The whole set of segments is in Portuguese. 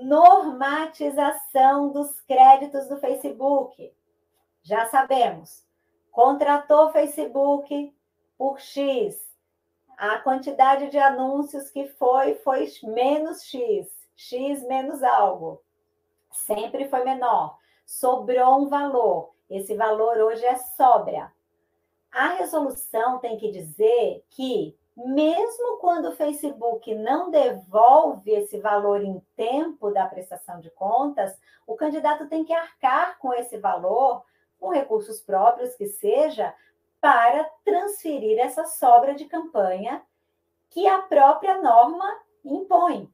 normatização dos créditos do Facebook. Já sabemos, contratou o Facebook por X, a quantidade de anúncios que foi foi menos X, X menos algo. Sempre foi menor. Sobrou um valor. Esse valor hoje é sobra. A resolução tem que dizer que mesmo quando o Facebook não devolve esse valor em tempo da prestação de contas, o candidato tem que arcar com esse valor, com recursos próprios que seja, para transferir essa sobra de campanha que a própria norma impõe.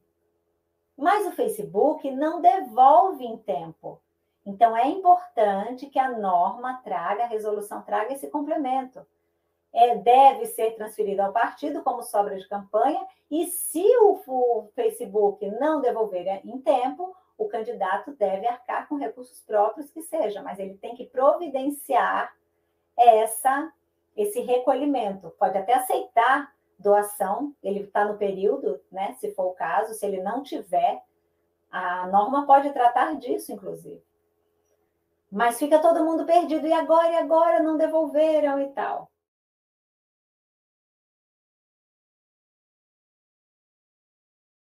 Mas o Facebook não devolve em tempo. Então é importante que a norma traga, a resolução traga esse complemento é, deve ser transferido ao partido como sobra de campanha, e se o, o Facebook não devolver em tempo, o candidato deve arcar com recursos próprios que seja, mas ele tem que providenciar essa esse recolhimento. Pode até aceitar doação, ele está no período, né? Se for o caso, se ele não tiver, a norma pode tratar disso, inclusive. Mas fica todo mundo perdido, e agora, e agora não devolveram e tal.